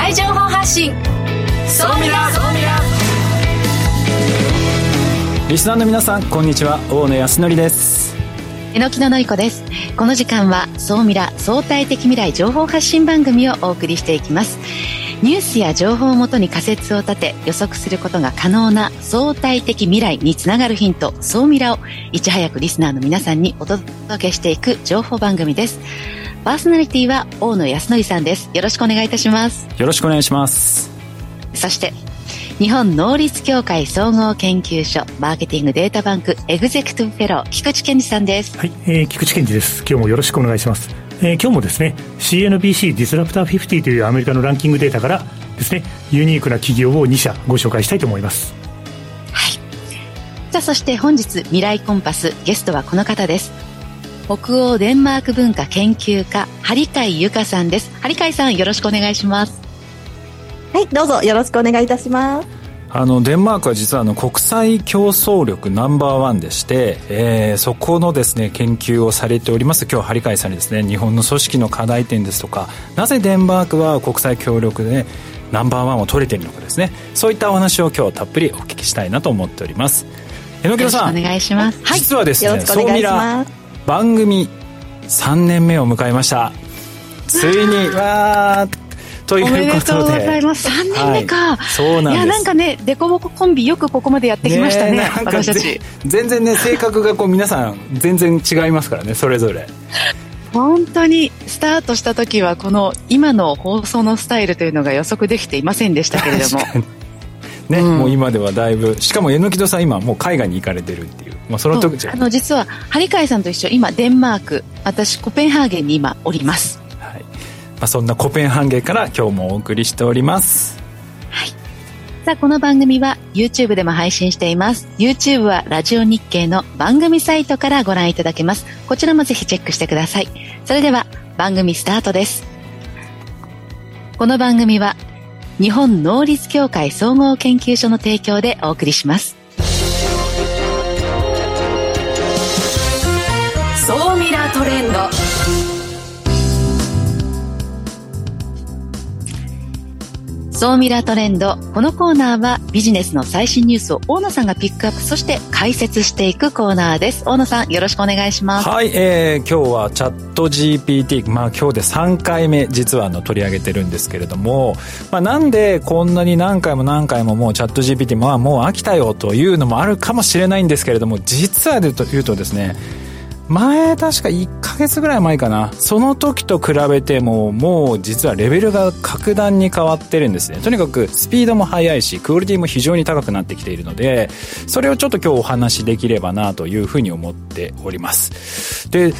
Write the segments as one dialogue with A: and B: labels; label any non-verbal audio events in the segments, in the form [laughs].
A: 来情報発信。そうみらそうみら
B: リスナーの皆さんこんにちは。大野康則です。
C: 榎木ののりこです。この時間は総ミラ相対的未来情報発信番組をお送りしていきます。ニュースや情報をもとに仮説を立て予測することが可能な相対的未来につながるヒント総ミラをいち早くリスナーの皆さんにお届けしていく情報番組ですパーソナリティは大野康則さんです。よろしくお願いいたします。
B: よろしくお願いします。
C: そして日本能率協会総合研究所マーケティングデータバンクエグゼクティブフェロー菊池健二さんです。
D: はい、えー、菊池健二です。今日もよろしくお願いします、えー、今日もですね CNBC ディスラプター50というアメリカのランキングデータからですねユニークな企業を2社ご紹介したいと思います。
C: はい。さあそして本日未来コンパスゲストはこの方です北欧デンマーク文化研究家張海由香さんです。張海さんよろしくお願いします。
E: はい、どうぞよろしくお願いいたします。
B: あのデンマークは実はあの国際競争力ナンバーワンでして、えー、そこのですね研究をされております。今日張海さんにですね日本の組織の課題点ですとかなぜデンマークは国際協力でナンバーワンを取れているのかですね。そういったお話を今日たっぷりお聞きしたいなと思っております。榎木さん
C: お願いします、
B: はい、実はですね
E: 総ミラ
B: 番組3年目を迎えましたついにわーということで。おめでとう
C: ございます。3年目か。
B: はい、そうなん
C: いや、なんかね、デコボココンビよくここまでやってきましたね、ね私たち。
B: 全然ね、性格がこう皆さん全然違いますからね、それぞれ。
C: 本当にスタートした時はこの今の放送のスタイルというのが予測できていませんでしたけれども
B: ね、うん、もう今ではだいぶしかも榎戸さん今もう海外に行かれてるっていう、まあ、その時
C: あの実は張海さんと一緒今デンマーク私コペンハーゲンに今おります
B: はいまあ、そんなコペンハンゲンから今日もお送りしております。
C: はい。さあ、この番組は YouTube でも配信しています。YouTube はラジオ日経の番組サイトからご覧いただけます。こちらもぜひチェックしてください。それでは番組スタートです。この番組は日本能率協会総合研究所の提供でお送りします。
A: 総ミラートレンド。
C: 総ミラートレンド。このコーナーはビジネスの最新ニュースを大野さんがピックアップ、そして解説していくコーナーです。大野さん、よろしくお願いします。
B: はい、えー、今日はチャット GPT、まあ今日で3回目実はあの取り上げてるんですけれども、まあなんでこんなに何回も何回ももうチャット GPT、まあもう飽きたよというのもあるかもしれないんですけれども、実はでというとですね、前確か1ヶ月ぐらい前かな。その時と比べてももう実はレベルが格段に変わってるんですね。とにかくスピードも速いしクオリティも非常に高くなってきているのでそれをちょっと今日お話しできればなというふうに思っております。で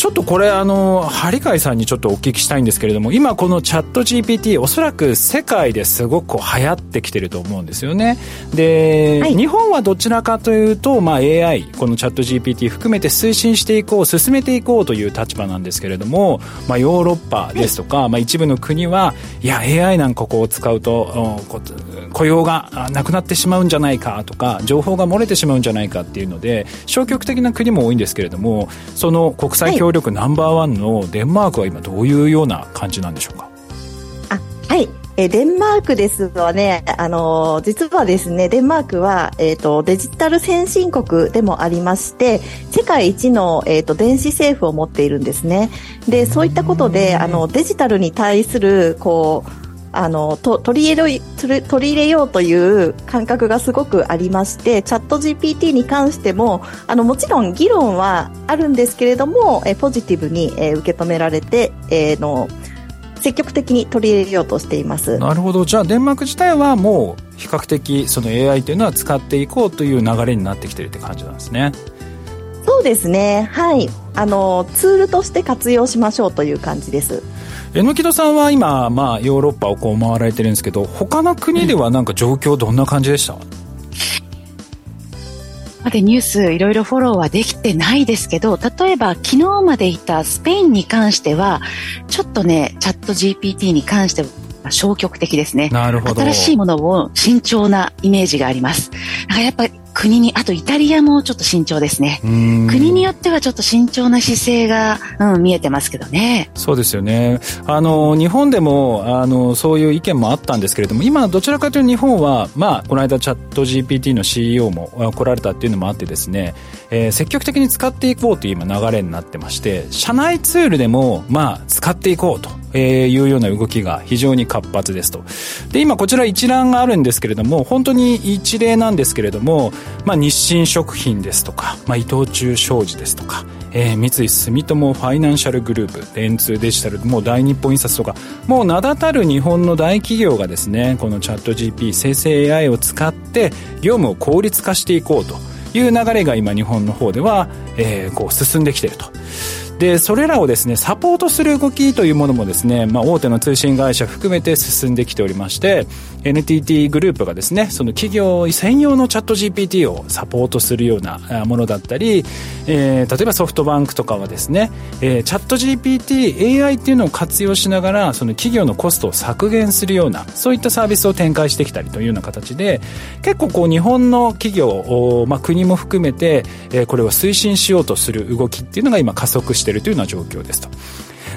B: ちょっとこれあの張海さんにちょっとお聞きしたいんですけれども今このチャット GPT おそらく世界ですごく流行ってきてると思うんですよね。で、はい、日本はどちらかというと、まあ、AI このチャット GPT 含めて推進していこう進めていこうという立場なんですけれども、まあ、ヨーロッパですとか、はい、まあ、一部の国はいや AI なんかこう使うと雇用がなくなってしまうんじゃないかとか情報が漏れてしまうんじゃないかっていうので消極的な国も多いんですけれどもその国際協力ナンバーワンのデンマークは今どういうような感じなんでしょうか？
E: あはい。えデンマークですはね、あの実はですね、デンマークは、えっ、ー、と、デジタル先進国でもありまして、世界一の、えっ、ー、と、電子政府を持っているんですね。で、そういったことで、あの、デジタルに対する、こう、あのと取り入れ取り入れようという感覚がすごくありましてチャット GPT に関してもあのもちろん議論はあるんですけれどもえポジティブに、え受け止められて、えー、の積極的に取り入れようとしています。
B: なるほど。じゃあデンマーク自体はもう比較的その AI というのは使っていこうという流れになってきてるって感じなんですね。
E: そうですね。はい。あのツールとして活用しましょうという感じです
B: 榎戸さんは今、まあ、ヨーロッパをこう回られてるんですけど他の国ではなんか状況どんな感じでした、
C: までニュースいろいろフォローはできてないですけど例えば昨日までいたスペインに関してはちょっとねチャット GPT に関しては消極的ですね。
B: なるほど。
C: 新しいものを慎重なイメージがあります。だからやっぱり国に、あとイタリアもちょっと慎重ですね。国によってはちょっと慎重な姿勢が、うん、見えてますけどね。
B: そうですよね。あの、日本でも、あの、そういう意見もあったんですけれども、今どちらかというと日本は、まあ、この間チャット GPT の CEO も来られたっていうのもあってですね、えー、積極的に使っていこうという今流れになってまして、社内ツールでも、まあ、使っていこうと。えー、いうような動きが非常に活発ですと。で、今こちら一覧があるんですけれども、本当に一例なんですけれども、まあ、日清食品ですとか、まあ、伊藤忠商事ですとか、えー、三井住友ファイナンシャルグループ、電通デジタル、もう大日本印刷とか、もう名だたる日本の大企業がですね、このチャット GP 生成 AI を使って業務を効率化していこうという流れが今日本の方では、えー、こう進んできていると。でそれらをですねサポートする動きというものもですね、まあ、大手の通信会社含めて進んできておりまして NTT グループがですねその企業専用のチャット GPT をサポートするようなものだったり、えー、例えばソフトバンクとかはですね、えー、チャット GPT AI っていうのを活用しながらその企業のコストを削減するようなそういったサービスを展開してきたりというような形で結構こう日本の企業、まあ、国も含めて、えー、これを推進しようとする動きっていうのが今加速してしているというような状況ですと。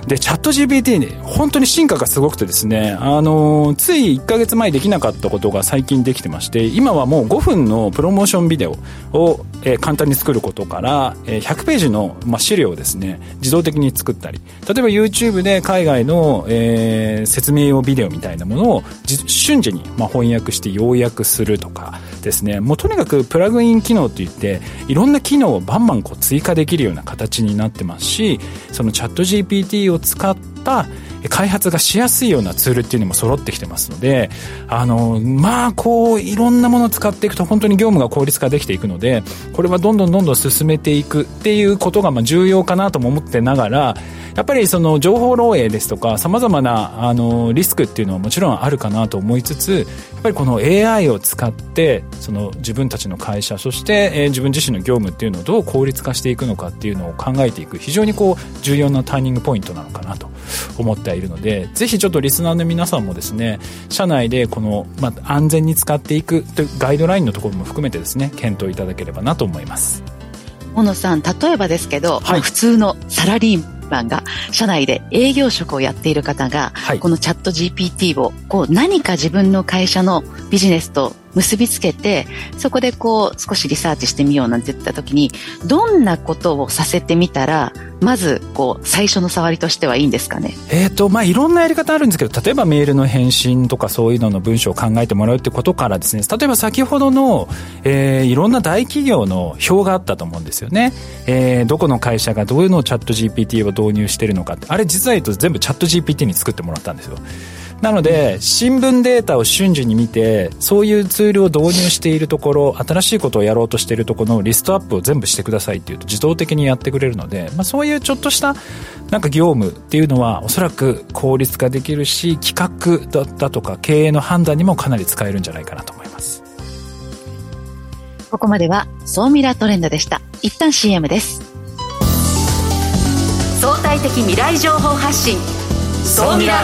B: で、チャット GPT ね、本当に進化がすごくてですね、あの、つい1ヶ月前できなかったことが最近できてまして、今はもう5分のプロモーションビデオを、えー、簡単に作ることから、えー、100ページの、まあ、資料をですね、自動的に作ったり、例えば YouTube で海外の、えー、説明用ビデオみたいなものを瞬時に、まあ、翻訳して要約するとかですね、もうとにかくプラグイン機能といって、いろんな機能をバンバンこう追加できるような形になってますし、そのチャット GPT を使った開発がしやすいようなツールっていうのも揃ってきてますので、あの、まあ、こう、いろんなものを使っていくと本当に業務が効率化できていくので、これはどんどんどんどん進めていくっていうことが、まあ、重要かなとも思ってながら、やっぱりその情報漏洩ですとか、様々な、あの、リスクっていうのはもちろんあるかなと思いつつ、やっぱりこの AI を使って、その自分たちの会社、そして、え、自分自身の業務っていうのをどう効率化していくのかっていうのを考えていく、非常にこう、重要なターニングポイントなのかなと思っているので、ぜひちょっとリスナーの皆さんもですね、社内でこの、まあ、安全に使っていくというガイドラインのところも含めてですね、検討いただければなと思います。
C: 小野さん、例えばですけど、はい、普通のサラリーマンが社内で営業職をやっている方が、はい、このチャット GPT をこう何か自分の会社のビジネスと結びつけて、そこでこう少しリサーチしてみようなんて言った時に、どんなことをさせてみたら、まずこう最初の触りとしてはいいんですかね？
B: えっ、ー、と、まあ、いろんなやり方あるんですけど、例えばメールの返信とかそういうのの文章を考えてもらうってことからですね、例えば先ほどの、えー、いろんな大企業の表があったと思うんですよね。えー、どこの会社がどういうのをチャット GPT を導入してるのかって、あれ実は言うと全部チャット GPT に作ってもらったんですよ。なので、新聞データを瞬時に見て、そういうツールを導入しているところ、新しいことをやろうとしているところのリストアップを全部してくださいっていうと自動的にやってくれるので、まあ、そういうちょっとしたなんか業務っていうのはおそらく効率化できるし、企画だったとか経営の判断にもかなり使えるんじゃないかなと思います。
C: ここまでは、総ミラートレンドでした。一旦 CM です。
A: 相対的未来情報発信。総ミラ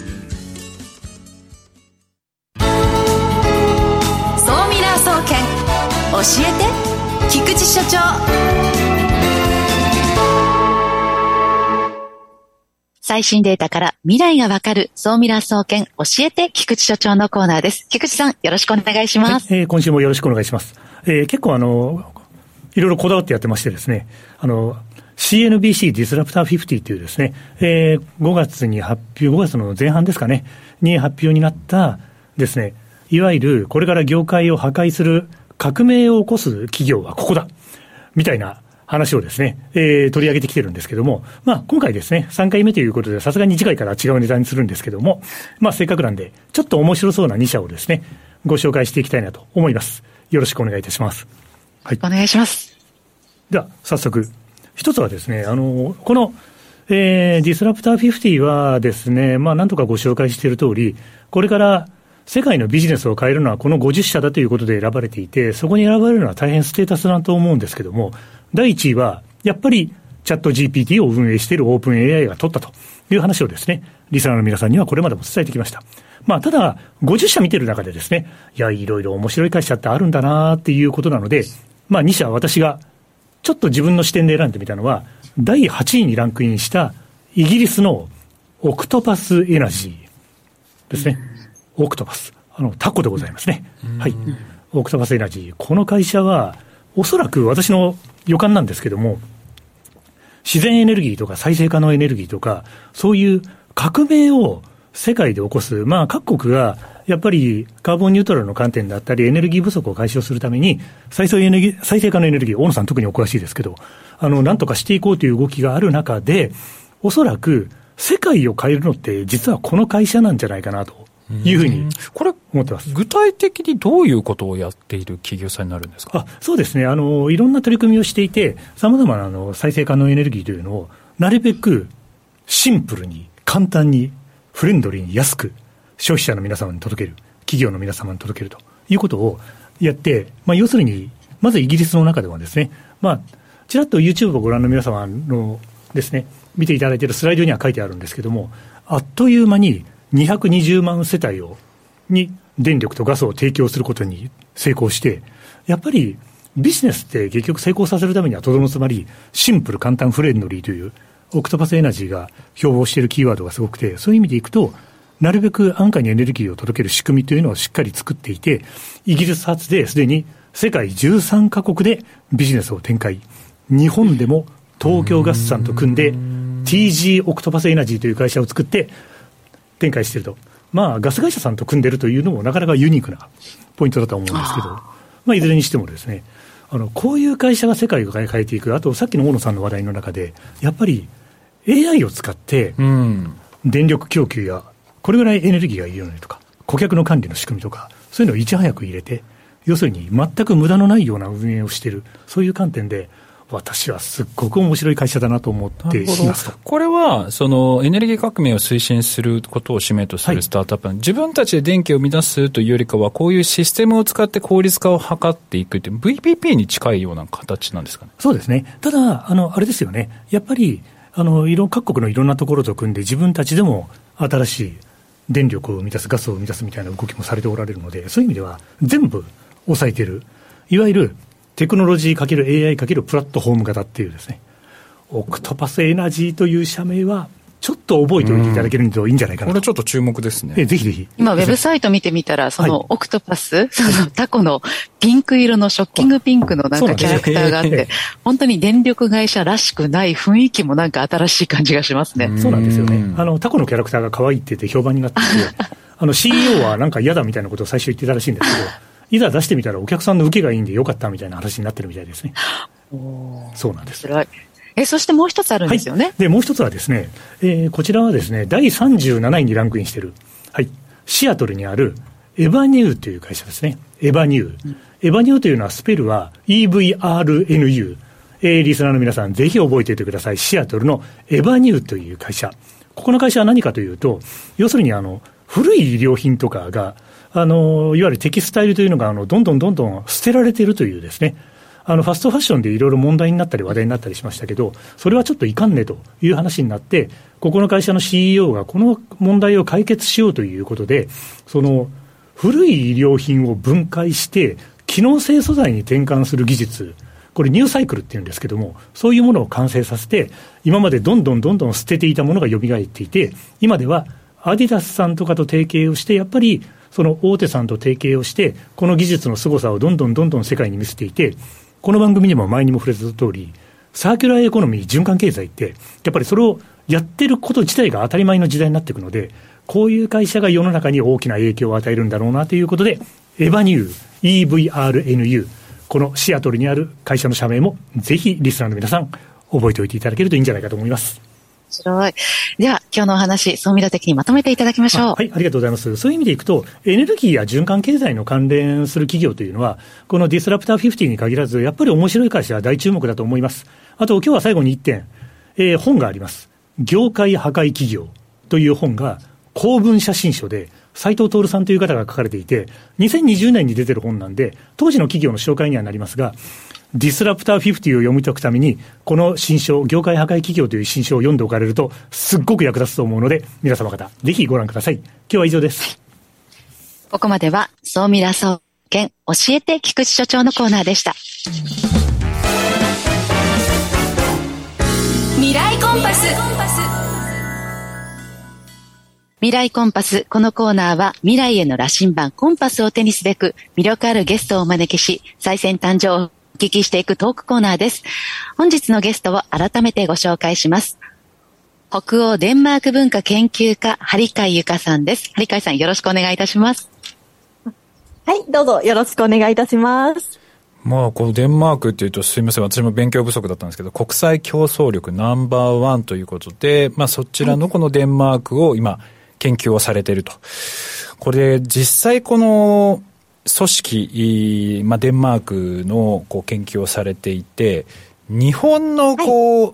A: 所長
C: 最新データから未来がわかる総ミラー総研教えて菊池所長のコーナーです。菊池さんよろしくお願いします。
D: はい、えー、今週もよろしくお願いします。えー、結構あの、いろいろこだわってやってましてですね、あの、CNBC ディスラプター50というですね、えー、5月に発表、5月の前半ですかね、に発表になったですね、いわゆるこれから業界を破壊する革命を起こす企業はここだみたいな話をですね、えー、取り上げてきてるんですけども、まあ、今回ですね、3回目ということで、さすがに次回から違う値段にするんですけども、まあ、せっかくなんで、ちょっと面白そうな2社をですね、ご紹介していきたいなと思います。よろしくお願いいたします。
C: はい。お願いします。
D: では、早速。一つはですね、あの、この、えー、ディスラプター50はですね、まあ、なんとかご紹介している通り、これから世界のビジネスを変えるのはこの50社だということで選ばれていて、そこに選ばれるのは大変ステータスだと思うんですけども、第1位は、やっぱりチャット GPT を運営しているオープン AI が取ったという話をですね、リスナーの皆さんにはこれまでも伝えてきました。まあ、ただ、50社見てる中でですね、いや、いろいろ面白い会社ってあるんだなっていうことなので、まあ、2社私がちょっと自分の視点で選んでみたのは、第8位にランクインしたイギリスの Octopus Energy ですね。 Octopus。あの、タコでございますね。はい。 Octopus Energy。この会社は、おそらく私の予感なんですけども、自然エネルギーとか再生可能エネルギーとか、そういう革命を世界で起こす、まあ、各国がやっぱりカーボンニュートラルの観点だったり、エネルギー不足を解消するために、再生エネルギー再生可能エネルギー、大野さん、特にお詳しいですけど、あのなんとかしていこうという動きがある中で、おそらく世界を変えるのって、実はこの会社なんじゃないかなと。いうふうにこれ、思ってます。
B: 具体的にどういうことをやっている企業さんになるんですか？
D: あそうですね。あの、いろんな取り組みをしていて、さまざまなあの再生可能エネルギーというのを、なるべくシンプルに、簡単に、フレンドリーに安く、消費者の皆様に届ける、企業の皆様に届けるということをやって、まあ、要するに、まずイギリスの中ではですね、まあ、ちらっと YouTube をご覧の皆様のですね、見ていただいているスライドには書いてあるんですけども、あっという間に220万世帯をに電力とガスを提供することに成功して、やっぱりビジネスって結局成功させるためにはとどのつまり、シンプル、簡単、フレンドリーという、オクトパスエナジーが標榜しているキーワードがすごくて、そういう意味でいくと、なるべく安価にエネルギーを届ける仕組みというのをしっかり作っていて、イギリス発ですでに世界13カ国でビジネスを展開。日本でも東京ガスさんと組んで、TG オクトパスエナジーという会社を作って展開していると。まあ、ガス会社さんと組んでるというのもなかなかユニークなポイントだと思うんですけど、まあ、いずれにしてもですね、あの、こういう会社が世界を変えていく。あと、さっきの大野さんの話題の中で、やっぱり AI を使って、電力供給や、これぐらいエネルギーがいるよねとか、顧客の管理の仕組みとか、そういうのをいち早く入れて、要するに全く無駄のないような運営をしている、そういう観点で、私はすっごく面白い会社だなと思っています
B: これは、そのエネルギー革命を推進することを使命とするスタートアップ、はい、自分たちで電気を生み出すというよりかは、こういうシステムを使って効率化を図っていくという、VPP に近いような形なんですかね？
D: そうですね。ただ、あの、あれですよね。やっぱり、あの、いろ、各国のいろんなところと組んで、自分たちでも新しい電力を生み出す、ガスを生み出すみたいな動きもされておられるので、そういう意味では、全部抑えてる。いわゆるテクノロジー ×AI× プラットフォーム型っていうですね、オクトパスエナジーという社名は、ちょっと覚えておいていただけるといいんじゃないかな
B: これちょっと注目ですね。
D: えぜひぜひ。
C: 今、ウェブサイト見てみたら、そのオクトパス、はい、そのタコのピンク色のショッキングピンクのなんかキャラクターがあって、[laughs] 本当に電力会社らしくない雰囲気もなんか新しい感じがしますね。
D: そうなんですよね。あの、タコのキャラクターが可愛いって言って評判になってて、あの CEO はなんか嫌だみたいなことを最初言ってたらしいんですけど、いざ出してみたらお客さんの受けがいいんでよかったみたいな話になってるみたいですね。そうなんです。
C: え、そしてもう一つあるんですよね。はい、
D: で、もう一つはですね、えー、こちらはですね、第37位にランクインしてる、はい、シアトルにあるエバニューという会社ですね。エバニュー。うん、エバニューというのはスペルは EVRNU。えー、リスナーの皆さん、ぜひ覚えておいてください。シアトルのエバニューという会社。ここの会社は何かというと、要するにあの、古い衣料品とかがあの、いわゆるテキスタイルというのが、あの、どんどんどんどん捨てられているというですね、あの、ファストファッションでいろいろ問題になったり話題になったりしましたけど、それはちょっといかんねという話になって、ここの会社の CEO がこの問題を解決しようということで、その、古い衣料品を分解して、機能性素材に転換する技術、これニューサイクルっていうんですけども、そういうものを完成させて、今までどんどんどんどん捨てていたものが蘇っていて、今ではアディダスさんとかと提携をして、やっぱりその大手さんと提携をして、この技術の凄さをどんどんどんどん世界に見せていて、この番組にも前にも触れた通り、サーキュラーエコノミー、循環経済って、やっぱりそれをやってること自体が当たり前の時代になっていくので、こういう会社が世の中に大きな影響を与えるんだろうなということで、エバニュー、EVRNU、このシアトルにある会社の社名も、ぜひリスナーの皆さん、覚えておいていただけるといいんじゃないかと思います。
C: 白い。では、今日のお話、総ミラ的にまとめていただきましょう。
D: はい、ありがとうございます。そういう意味でいくと、エネルギーや循環経済の関連する企業というのは、このディスラプター50に限らず、やっぱり面白い会社は大注目だと思います。あと、今日は最後に1点、えー、本があります。業界破壊企業という本が、公文写真書で、斉藤徹さんという方が書かれていて、2020年に出てる本なんで、当時の企業の紹介にはなりますが、ディスラプター50を読み解くために、この新書、業界破壊企業という新書を読んでおかれると、すっごく役立つと思うので、皆様方、ぜひご覧ください。今日は以上です。
C: ここまでは、総ミラ総研教えて菊池所長のコーナーでした。
F: 未来コンパス。
C: 未来コンパス。このコーナーは未来への羅針盤コンパスを手にすべく魅力あるゲストをお招きし、最先端情報聞きしていくトークコーナーです。本日のゲストを改めてご紹介します。北欧デンマーク文化研究家、張海由香さんです。張海さんよろしくお願いいたします。
E: はい、どうぞよろしくお願いいたします。
B: まあ、このデンマークっていうと、すみません、私も勉強不足だったんですけど、国際競争力ナンバーワンということで、まあ、そちらのこのデンマークを今、研究をされていると。これ、実際この組織、まあ、デンマークのこう研究をされていて、日本のこう、はい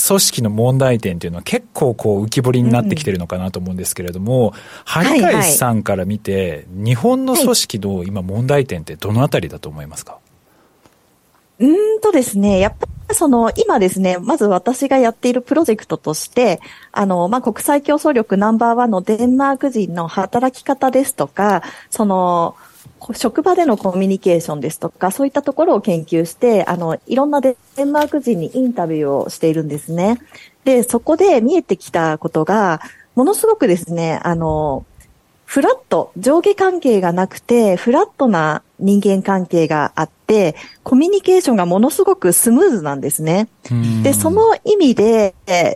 B: 組織の問題点というのは結構こう浮き彫りになってきてるのかなと思うんですけれども、張、う、海、さんから見て、日本の組織の今問題点ってどのあたりだと思いますか、
E: うんとですね、やっぱりその、今ですね、まず私がやっているプロジェクトとして、あの、まあ、国際競争力ナンバーワンのデンマーク人の働き方ですとか、その、職場でのコミュニケーションですとか、そういったところを研究して、あの、いろんなデンマーク人にインタビューをしているんですね。で、そこで見えてきたことが、ものすごくですね、あの、フラット、上下関係がなくて、フラットな人間関係があって、コミュニケーションがものすごくスムーズなんですね。で、その意味で、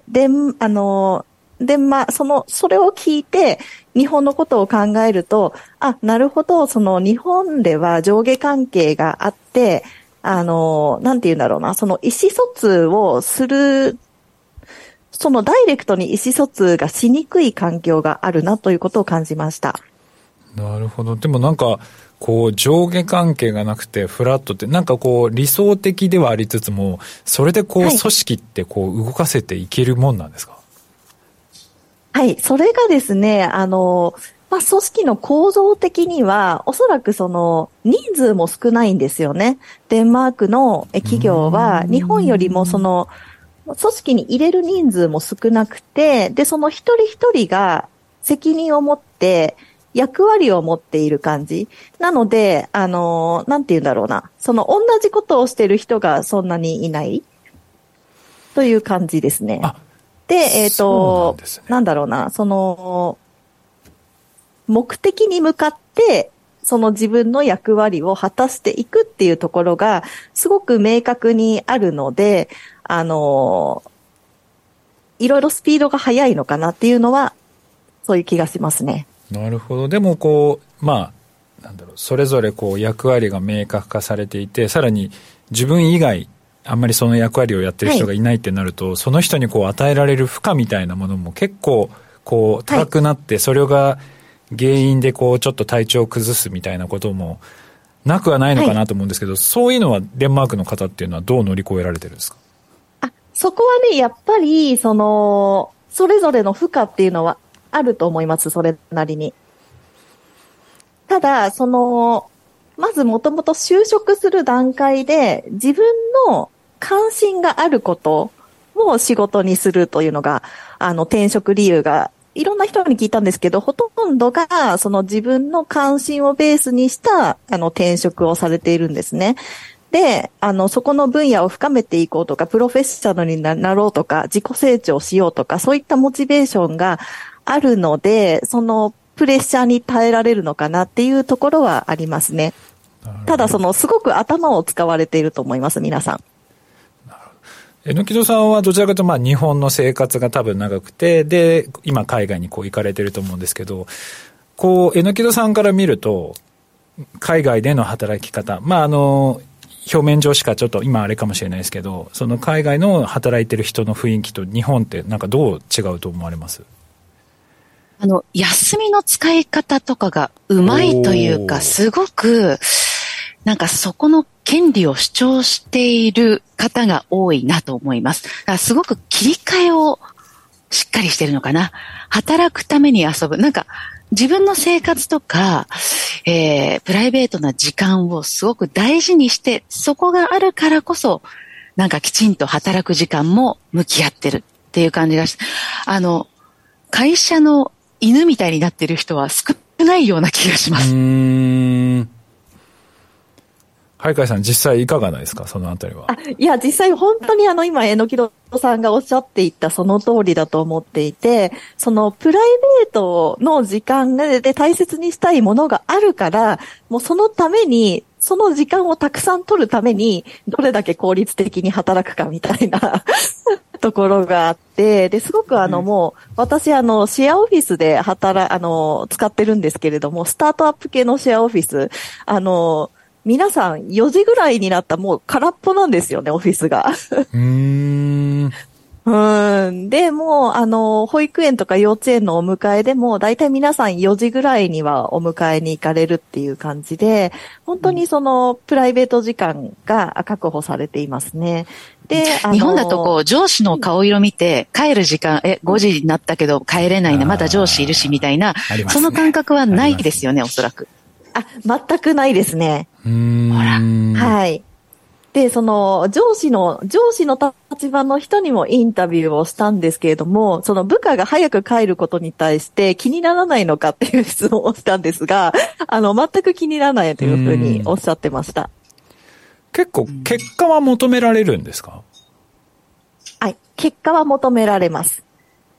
E: で、あの、で、まあ、その、それを聞いて、日本のことを考えると、あ、なるほど、その日本では上下関係があって、あの、なんて言うんだろうな、その意思疎通をするそのダイレクトに意思疎通がしにくい環境があるなということを感じました。
B: なるほど。でもなんか、こう上下関係がなくてフラットってなんかこう理想的ではありつつもそれでこう組織ってこう動かせていけるもんなんですか？
E: はい、それがですね、あの、まあ、組織の構造的には、おそらくその、人数も少ないんですよね。デンマークの企業は、日本よりもその、組織に入れる人数も少なくて、で、その一人一人が責任を持って役割を持っている感じ。なので、あの、なんて言うんだろうな。その同じことをしてる人がそんなにいないという感じですね。で、えっ、ー、と、ね、なんだろうな。その、目的に向かって、その自分の役割を果たしていくっていうところが、すごく明確にあるので、あの、いろいろスピードが速いのかなっていうのは、そういう気がしますね。
B: なるほど。でもこう、まあ、なんだろう、それぞれこう役割が明確化されていて、さらに自分以外、あんまりその役割をやってる人がいないってなると、はい、その人にこう与えられる負荷みたいなものも結構こう高くなって、はい、それが原因でこうちょっと体調を崩すみたいなこともなくはないのかなと思うんですけど、はい、そういうのはデンマークの方っていうのはどう乗り越えられてるんですか？
E: そこはね、やっぱり、その、それぞれの負荷っていうのはあると思います、それなりに。ただ、その、まずもともと就職する段階で、自分の関心があることを仕事にするというのが、あの、転職理由が、いろんな人に聞いたんですけど、ほとんどが、その自分の関心をベースにした、あの、転職をされているんですね。で、あの、そこの分野を深めていこうとか、プロフェッショナルになろうとか、自己成長しようとか、そういったモチベーションがあるので、そのプレッシャーに耐えられるのかなっていうところはありますね。ただ、その、すごく頭を使われていると思います、皆さん。
B: えのきどさんはどちらかというとまあ日本の生活が多分長くて、で、今海外にこう行かれてると思うんですけど、こう、えのきどさんから見ると、海外での働き方、まああの、表面上しかちょっと今あれかもしれないですけど、その海外の働いてる人の雰囲気と日本ってなんかどう違うと思われます？
C: あの、休みの使い方とかがうまいというか、すごく、なんかそこの権利を主張している方が多いなと思います。すごく切り替えをしっかりしてるのかな。働くために遊ぶ。なんか自分の生活とか、えー、プライベートな時間をすごく大事にして、そこがあるからこそ、なんかきちんと働く時間も向き合ってるっていう感じがして、あの、会社の犬みたいになってる人は少ないような気がします。うん。
B: はいかいさん、実際いかがないですか、そのあたりは。
E: いや、実際本当にあの、今、えのきどさんがおっしゃっていたその通りだと思っていて、そのプライベートの時間で大切にしたいものがあるから、もうそのために、その時間をたくさん取るために、どれだけ効率的に働くかみたいな [laughs] ところがあって、で、すごくあの、もう、私あの、シェアオフィスで働、あの、使ってるんですけれども、スタートアップ系のシェアオフィス、あの、皆さん4時ぐらいになったもう空っぽなんですよね、オフィスが。うん。うん。で、もう、あの、保育園とか幼稚園のお迎えでも、大体皆さん4時ぐらいにはお迎えに行かれるっていう感じで、本当にその、プライベート時間が確保されていますね。
C: で、日本だとこう、上司の顔色見て、帰る時間、え、5時になったけど帰れないな、まだ上司いるし、みたいな、ね、その感覚はないですよね、おそらく。
E: あ、全くないですね。ほら。はい。で、その、上司の、上司の立場の人にもインタビューをしたんですけれども、その部下が早く帰ることに対して気にならないのかっていう質問をしたんですが、あの、全く気にならないというふうにおっしゃってました。
B: 結構、結果は求められるんですか？
E: はい。結果は求められます。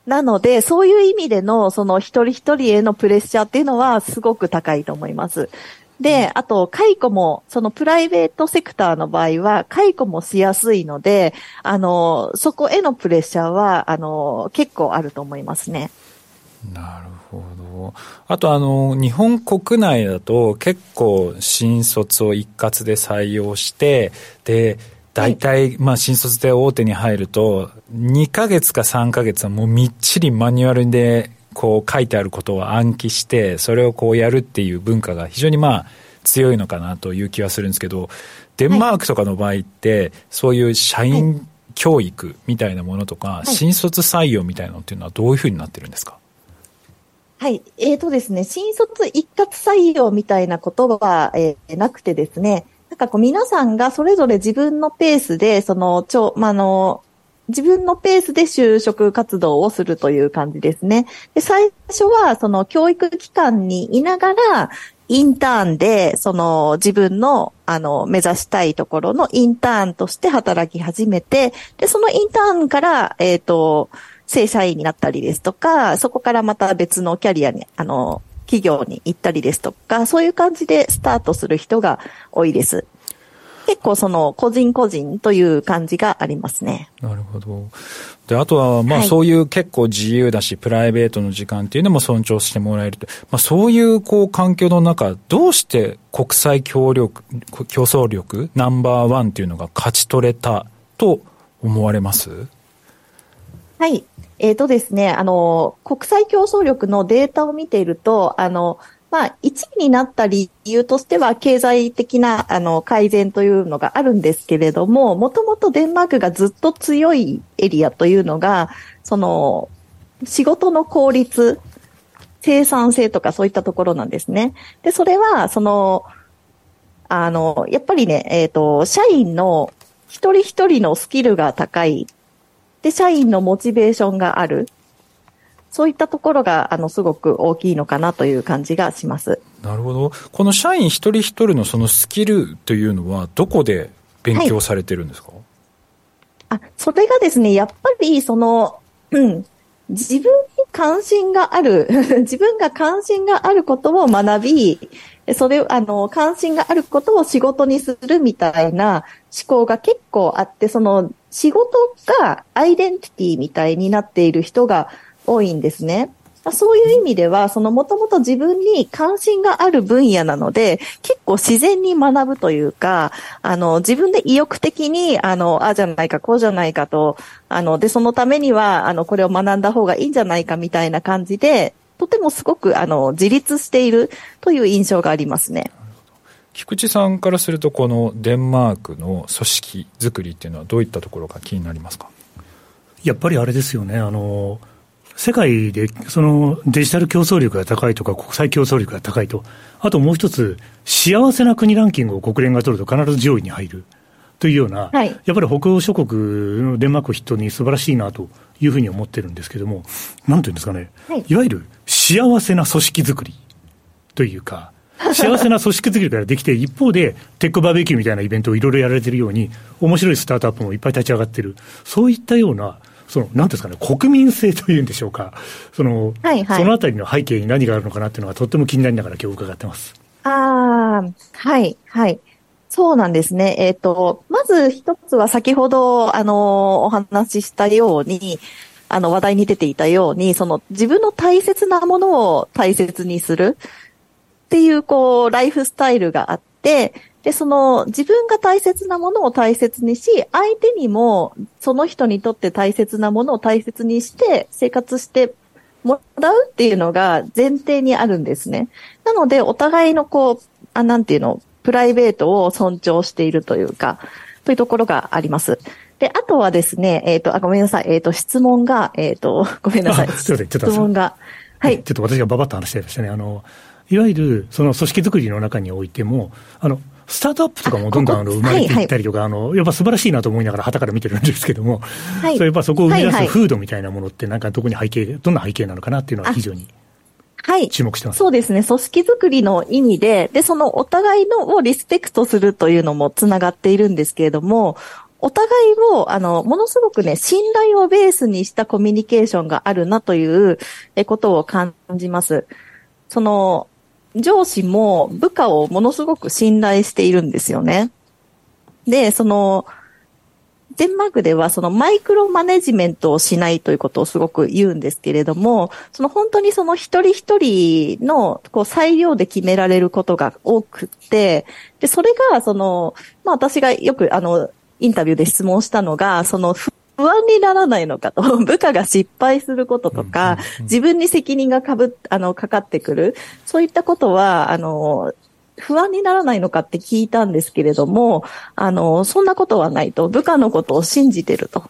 E: なので、そういう意味での、その一人一人へのプレッシャーっていうのはすごく高いと思います。で、あと、解雇も、そのプライベートセクターの場合は、解雇もしやすいので、あの、そこへのプレッシャーは、あの、結構あると思いますね。
B: なるほど。あと、あの、日本国内だと結構新卒を一括で採用して、で、大体、まあ、新卒で大手に入ると、2ヶ月か3ヶ月はもうみっちりマニュアルでこう書いてあることを暗記して、それをこうやるっていう文化が非常にまあ強いのかなという気はするんですけど、デンマークとかの場合って、そういう社員教育みたいなものとか、新卒採用みたいなのっていうのはどういうふうになってるんですか？
E: はい。えっ、ー、とですね、新卒一括採用みたいなことは、えー、なくてですね、なんかこう皆さんがそれぞれ自分のペースで、その、ちょ、まあの、自分のペースで就職活動をするという感じですね。で最初は、その教育機関にいながら、インターンで、その自分の、あの、目指したいところのインターンとして働き始めて、で、そのインターンから、えっ、ー、と、正社員になったりですとか、そこからまた別のキャリアに、あの、企業に行ったりですとか、そういう感じでスタートする人が多いです。結構その個人個人という感じがありますね。
B: なるほど。で、あとは、まあそういう結構自由だし、プライベートの時間っていうのも尊重してもらえると。まあそういうこう環境の中、どうして国際協力、競争力ナンバーワンっていうのが勝ち取れたと思われます？
E: はい。えっ、ー、とですね、あの、国際競争力のデータを見ていると、あの、まあ、1位になった理由としては、経済的な、あの、改善というのがあるんですけれども、もともとデンマークがずっと強いエリアというのが、その、仕事の効率、生産性とかそういったところなんですね。で、それは、その、あの、やっぱりね、えっ、ー、と、社員の一人一人のスキルが高い。で、社員のモチベーションがある。そういったところが、あの、すごく大きいのかなという感じがします。
B: なるほど。この社員一人一人のそのスキルというのは、どこで勉強されてるんですか、はい、
E: あ、それがですね、やっぱり、その、うん、自分に関心がある、[laughs] 自分が関心があることを学び、それ、あの、関心があることを仕事にするみたいな思考が結構あって、その、仕事がアイデンティティみたいになっている人が多いんですね。そういう意味では、そのもともと自分に関心がある分野なので、結構自然に学ぶというか、あの、自分で意欲的に、あの、ああじゃないか、こうじゃないかと、あの、で、そのためには、あの、これを学んだ方がいいんじゃないかみたいな感じで、とてもすごく、あの、自立しているという印象がありますね。
B: 菊池さんからすると、このデンマークの組織作りっていうのはどういったところが気になりますか？
D: やっぱりあれですよね、あの、世界でそのデジタル競争力が高いとか、国際競争力が高いと、あともう一つ、幸せな国ランキングを国連が取ると必ず上位に入るというような、はい、やっぱり北欧諸国のデンマークを筆頭に素晴らしいなというふうに思ってるんですけれども、なんていうんですかね、はい、いわゆる幸せな組織づくりというか、[laughs] 幸せな組織づくりからできて、一方で、テックバーベキューみたいなイベントをいろいろやられてるように、面白いスタートアップもいっぱい立ち上がってる、そういったような、その、なんですかね、国民性というんでしょうか。その、はいはい、そのあたりの背景に何があるのかなっていうのがとっても気になりながら今日伺ってます。
E: ああ、はい、はい。そうなんですね。えっ、ー、と、まず一つは先ほど、あの、お話ししたように、あの、話題に出ていたように、その、自分の大切なものを大切にするっていう、こう、ライフスタイルがあって、で、その自分が大切なものを大切にし、相手にもその人にとって大切なものを大切にして生活してもらうっていうのが前提にあるんですね。なので、お互いのこう、あ、なんていうの、プライベートを尊重しているというか、というところがあります。で、あとはですね、えっ、ー、と、あ、ごめんなさい。えっ、ー、と、質問が、えっ、ー、と、[laughs] ごめんなさい。
D: すいません、ちょっと。
E: 質問が。
D: はい。ちょっと私がばばっと話してましたね。あの、いわゆる、その組織づくりの中においても、あの、スタートアップとかもどんどんあの生まれていったりとか、あの、やっぱ素晴らしいなと思いながら、はたから見てるんですけども、はい、それやっぱそこを生み出す風土みたいなものって、なんかどこに背景、どんな背景なのかなっていうのは非常に。はい。注目してます。
E: そうですね。組織づくりの意味で、で、そのお互いのをリスペクトするというのもつながっているんですけれども、お互いを、あの、ものすごくね、信頼をベースにしたコミュニケーションがあるなということを感じます。その、上司も部下をものすごく信頼しているんですよね。で、その、デンマークではそのマイクロマネジメントをしないということをすごく言うんですけれども、その本当にその一人一人のこう裁量で決められることが多くて、で、それがその、まあ私がよくあの、インタビューで質問したのが、その不安にならないのかと、[laughs] 部下が失敗することとか、自分に責任がかぶ、あの、かかってくる、そういったことは、あの、不安にならないのかって聞いたんですけれども、あの、そんなことはないと、部下のことを信じてると。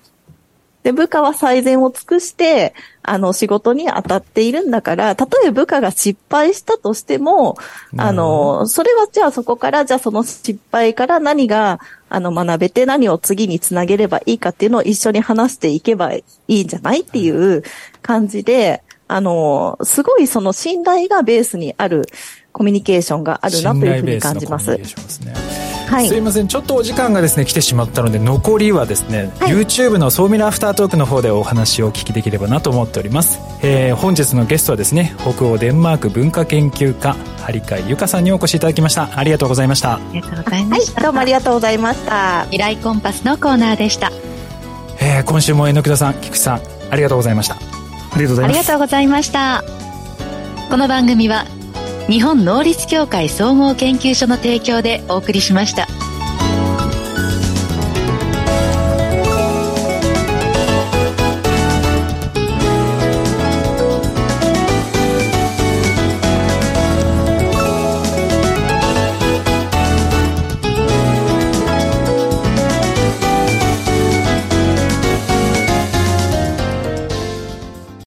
E: で、部下は最善を尽くして、あの、仕事に当たっているんだから、たとえ部下が失敗したとしても、あの、それはじゃあそこから、じゃあその失敗から何が、あの、学べて何を次につなげればいいかっていうのを一緒に話していけばいいんじゃないっていう感じで、あの、すごいその信頼がベースにあるコミュニケーションがあるなというふうに感じます。
B: はい、すいません。ちょっとお時間がですね来てしまったので残りはですね、はい、YouTube の総ミラアフタートークの方でお話をお聞きできればなと思っております、えー、本日のゲストはですね北欧デンマーク文化研究家張海由香さんにお越しいただきました。ありがとうございました。あ
C: りがとうございました、
E: はい、どうもありがとうございました。
C: 未来コンパスのコーナーでした、
B: えー、今週も榎田さん菊池さんありがとうございました。あ
D: りがとうございましたあり
C: がとうございました。この番組は日本能率協会総合研究所の提供でお送りしました。